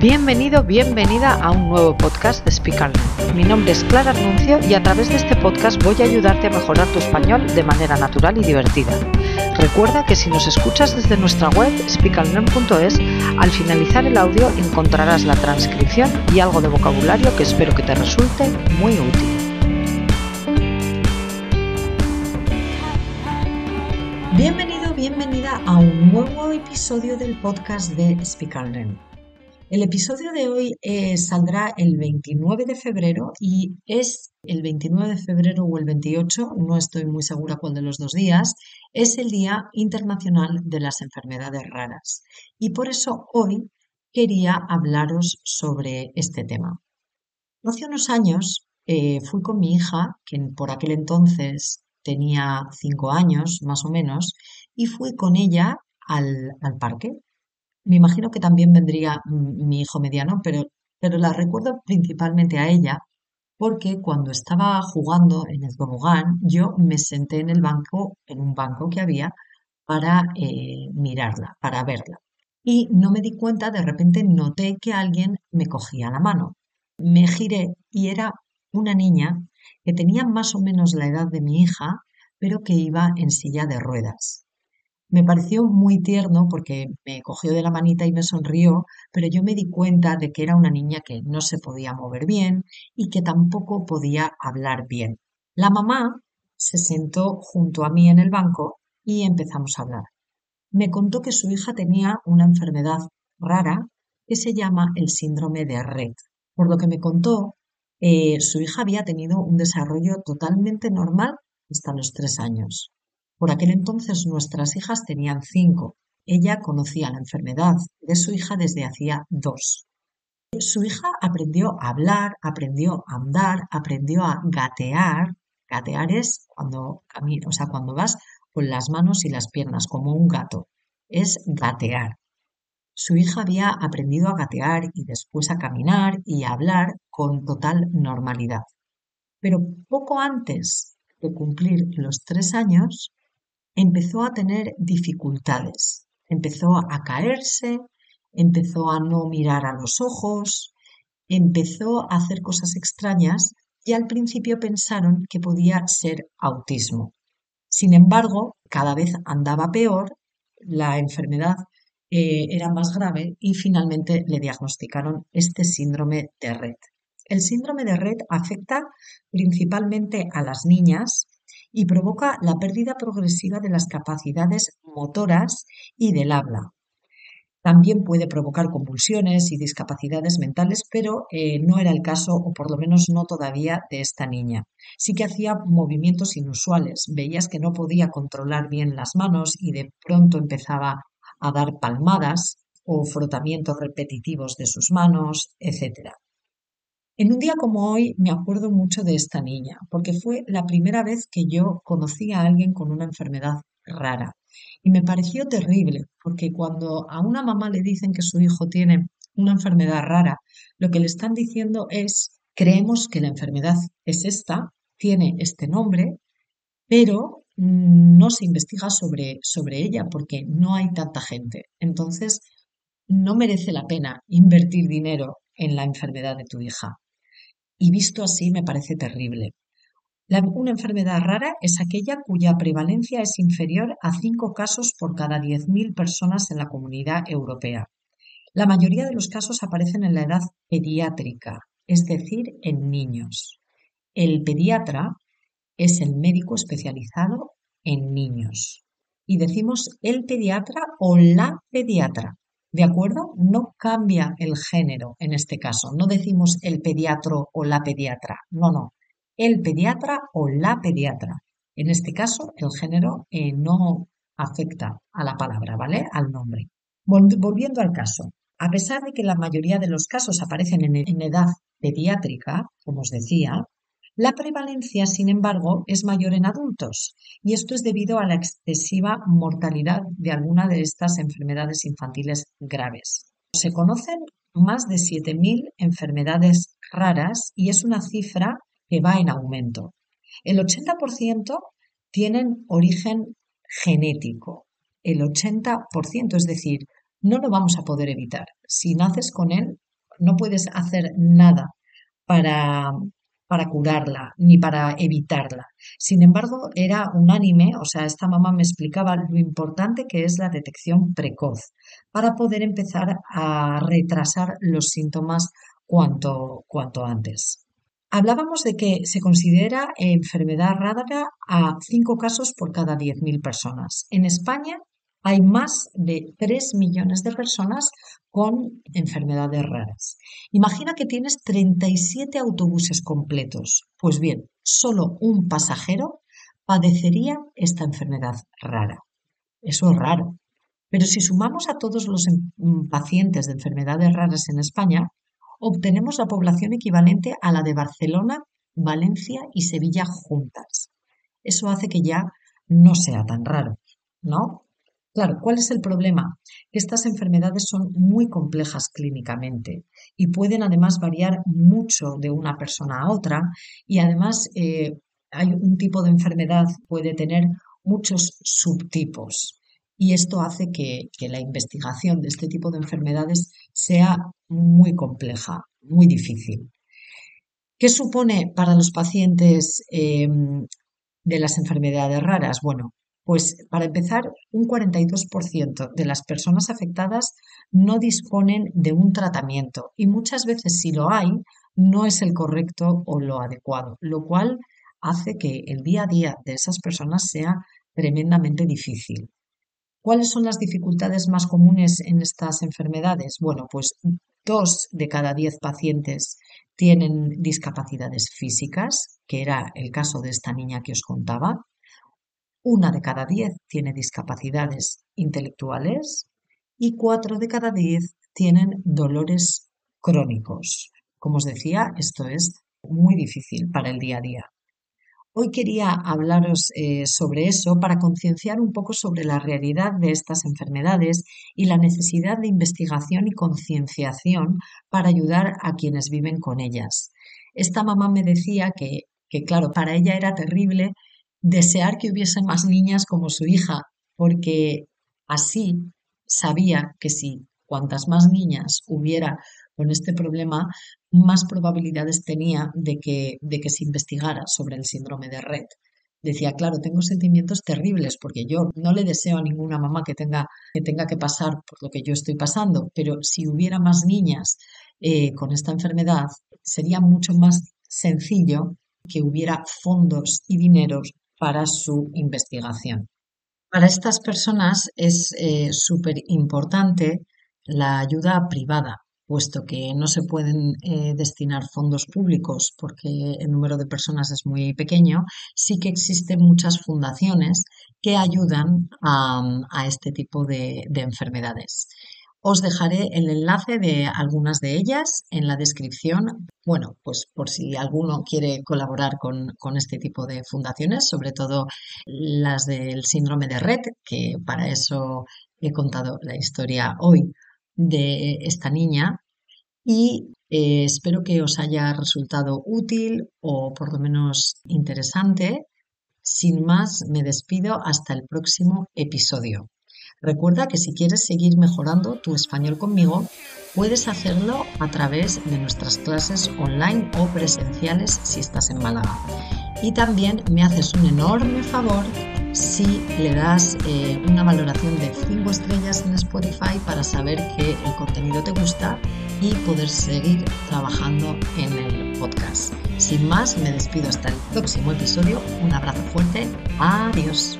Bienvenido, bienvenida a un nuevo podcast de Speak. Mi nombre es Clara Arnuncio y a través de este podcast voy a ayudarte a mejorar tu español de manera natural y divertida. Recuerda que si nos escuchas desde nuestra web speakandlearn.es, al finalizar el audio encontrarás la transcripción y algo de vocabulario que espero que te resulte muy útil. Bienvenido, bienvenida a un nuevo episodio del podcast de Speak. El episodio de hoy eh, saldrá el 29 de febrero y es el 29 de febrero o el 28, no estoy muy segura cuál de los dos días, es el Día Internacional de las Enfermedades Raras. Y por eso hoy quería hablaros sobre este tema. Hace unos años eh, fui con mi hija, que por aquel entonces tenía cinco años más o menos, y fui con ella al, al parque me imagino que también vendría mi hijo mediano, pero, pero la recuerdo principalmente a ella porque cuando estaba jugando en el tobogán, yo me senté en el banco, en un banco que había, para eh, mirarla, para verla. Y no me di cuenta, de repente noté que alguien me cogía la mano. Me giré y era una niña que tenía más o menos la edad de mi hija, pero que iba en silla de ruedas. Me pareció muy tierno porque me cogió de la manita y me sonrió, pero yo me di cuenta de que era una niña que no se podía mover bien y que tampoco podía hablar bien. La mamá se sentó junto a mí en el banco y empezamos a hablar. Me contó que su hija tenía una enfermedad rara que se llama el síndrome de Red. Por lo que me contó, eh, su hija había tenido un desarrollo totalmente normal hasta los tres años. Por aquel entonces nuestras hijas tenían cinco. Ella conocía la enfermedad de su hija desde hacía dos. Su hija aprendió a hablar, aprendió a andar, aprendió a gatear. Gatear es cuando caminas, o sea, cuando vas con las manos y las piernas como un gato. Es gatear. Su hija había aprendido a gatear y después a caminar y a hablar con total normalidad. Pero poco antes de cumplir los tres años, empezó a tener dificultades, empezó a caerse, empezó a no mirar a los ojos, empezó a hacer cosas extrañas y al principio pensaron que podía ser autismo. Sin embargo, cada vez andaba peor, la enfermedad eh, era más grave y finalmente le diagnosticaron este síndrome de red. El síndrome de red afecta principalmente a las niñas y provoca la pérdida progresiva de las capacidades motoras y del habla. También puede provocar convulsiones y discapacidades mentales, pero eh, no era el caso, o por lo menos no todavía, de esta niña. Sí que hacía movimientos inusuales. Veías que no podía controlar bien las manos y de pronto empezaba a dar palmadas o frotamientos repetitivos de sus manos, etc. En un día como hoy me acuerdo mucho de esta niña, porque fue la primera vez que yo conocí a alguien con una enfermedad rara. Y me pareció terrible, porque cuando a una mamá le dicen que su hijo tiene una enfermedad rara, lo que le están diciendo es, creemos que la enfermedad es esta, tiene este nombre, pero no se investiga sobre, sobre ella porque no hay tanta gente. Entonces, no merece la pena invertir dinero en la enfermedad de tu hija y visto así me parece terrible. una enfermedad rara es aquella cuya prevalencia es inferior a 5 casos por cada 10.000 personas en la comunidad europea. La mayoría de los casos aparecen en la edad pediátrica, es decir, en niños. El pediatra es el médico especializado en niños. Y decimos el pediatra o la pediatra. ¿De acuerdo? No cambia el género en este caso. No decimos el pediatro o la pediatra. No, no. El pediatra o la pediatra. En este caso, el género eh, no afecta a la palabra, ¿vale? Al nombre. Volviendo al caso. A pesar de que la mayoría de los casos aparecen en edad pediátrica, como os decía, la prevalencia, sin embargo, es mayor en adultos y esto es debido a la excesiva mortalidad de alguna de estas enfermedades infantiles graves. Se conocen más de 7.000 enfermedades raras y es una cifra que va en aumento. El 80% tienen origen genético. El 80%, es decir, no lo vamos a poder evitar. Si naces con él, no puedes hacer nada para, para curarla ni para evitarla. Sin embargo, era unánime, o sea, esta mamá me explicaba lo importante que es la detección precoz para poder empezar a retrasar los síntomas cuanto, cuanto antes. Hablábamos de que se considera enfermedad rara a 5 casos por cada 10.000 personas. En España hay más de 3 millones de personas con enfermedades raras. Imagina que tienes 37 autobuses completos. Pues bien, solo un pasajero padecería esta enfermedad rara. Eso es raro. Pero si sumamos a todos los em, pacientes de enfermedades raras en España, obtenemos la población equivalente a la de Barcelona, Valencia y Sevilla juntas. Eso hace que ya no sea tan raro, ¿no? Claro, ¿cuál es el problema? Estas enfermedades son muy complejas clínicamente y pueden además variar mucho de una persona a otra y además eh, hay un tipo de enfermedad puede tener muchos subtipos y esto hace que, la investigación de este tipo de enfermedades sea muy compleja, muy difícil. ¿Qué supone para los pacientes em, de las enfermedades raras? Bueno, pues para empezar, un 42% de las personas afectadas no disponen de un tratamiento y muchas veces si lo hay, no es el correcto o lo adecuado, lo cual hace que el día a día de esas personas sea tremendamente difícil. ¿Cuáles son las dificultades más comunes en estas enfermedades? Bueno, pues dos de cada diez pacientes tienen discapacidades físicas, que era el caso de esta niña que os contaba. Una de cada diez tiene discapacidades intelectuales y cuatro de cada diez tienen dolores crónicos. Como os decía, esto es muy difícil para el día a día. Hoy quería hablaros eh, sobre eso para concienciar un poco sobre la realidad de estas enfermedades y la necesidad de investigación y concienciación para ayudar a quienes viven con ellas. Esta mamá me decía que, que, claro, para ella era terrible desear que hubiese más niñas como su hija, porque así sabía que si cuantas más niñas hubiera con este problema, más probabilidades tenía de que, de que se investigara sobre el síndrome de Red. Decía, claro, tengo sentimientos terribles porque yo no le deseo a ninguna mamá que tenga que, tenga que pasar por lo que yo estoy pasando, pero si hubiera más niñas eh, con esta enfermedad, sería mucho más sencillo que hubiera fondos y dineros para su investigación. Para estas personas es eh, súper importante la ayuda privada, puesto que no se pueden eh, destinar fondos públicos porque el número de personas es muy pequeño, sí que existen muchas fundaciones que ayudan a, este tipo de enfermedades. Os dejaré el enlace de algunas de ellas en la descripción. Bueno, pues por si alguno quiere colaborar con, este tipo de fundaciones, sobre todo las del síndrome de Red, que para eso he contado la historia hoy de esta niña. Y eh, espero que os haya resultado útil o por lo menos interesante. Sin más, me despido hasta el próximo episodio. Recuerda que si quieres seguir mejorando tu español conmigo, puedes hacerlo a través de nuestras clases online o presenciales si estás en Málaga. Y también me haces un enorme favor si le das eh, una valoración de 5 estrellas en Spotify para saber que el contenido te gusta y poder seguir trabajando en el podcast. Sin más, me despido hasta el próximo episodio. Un abrazo fuerte. Adiós.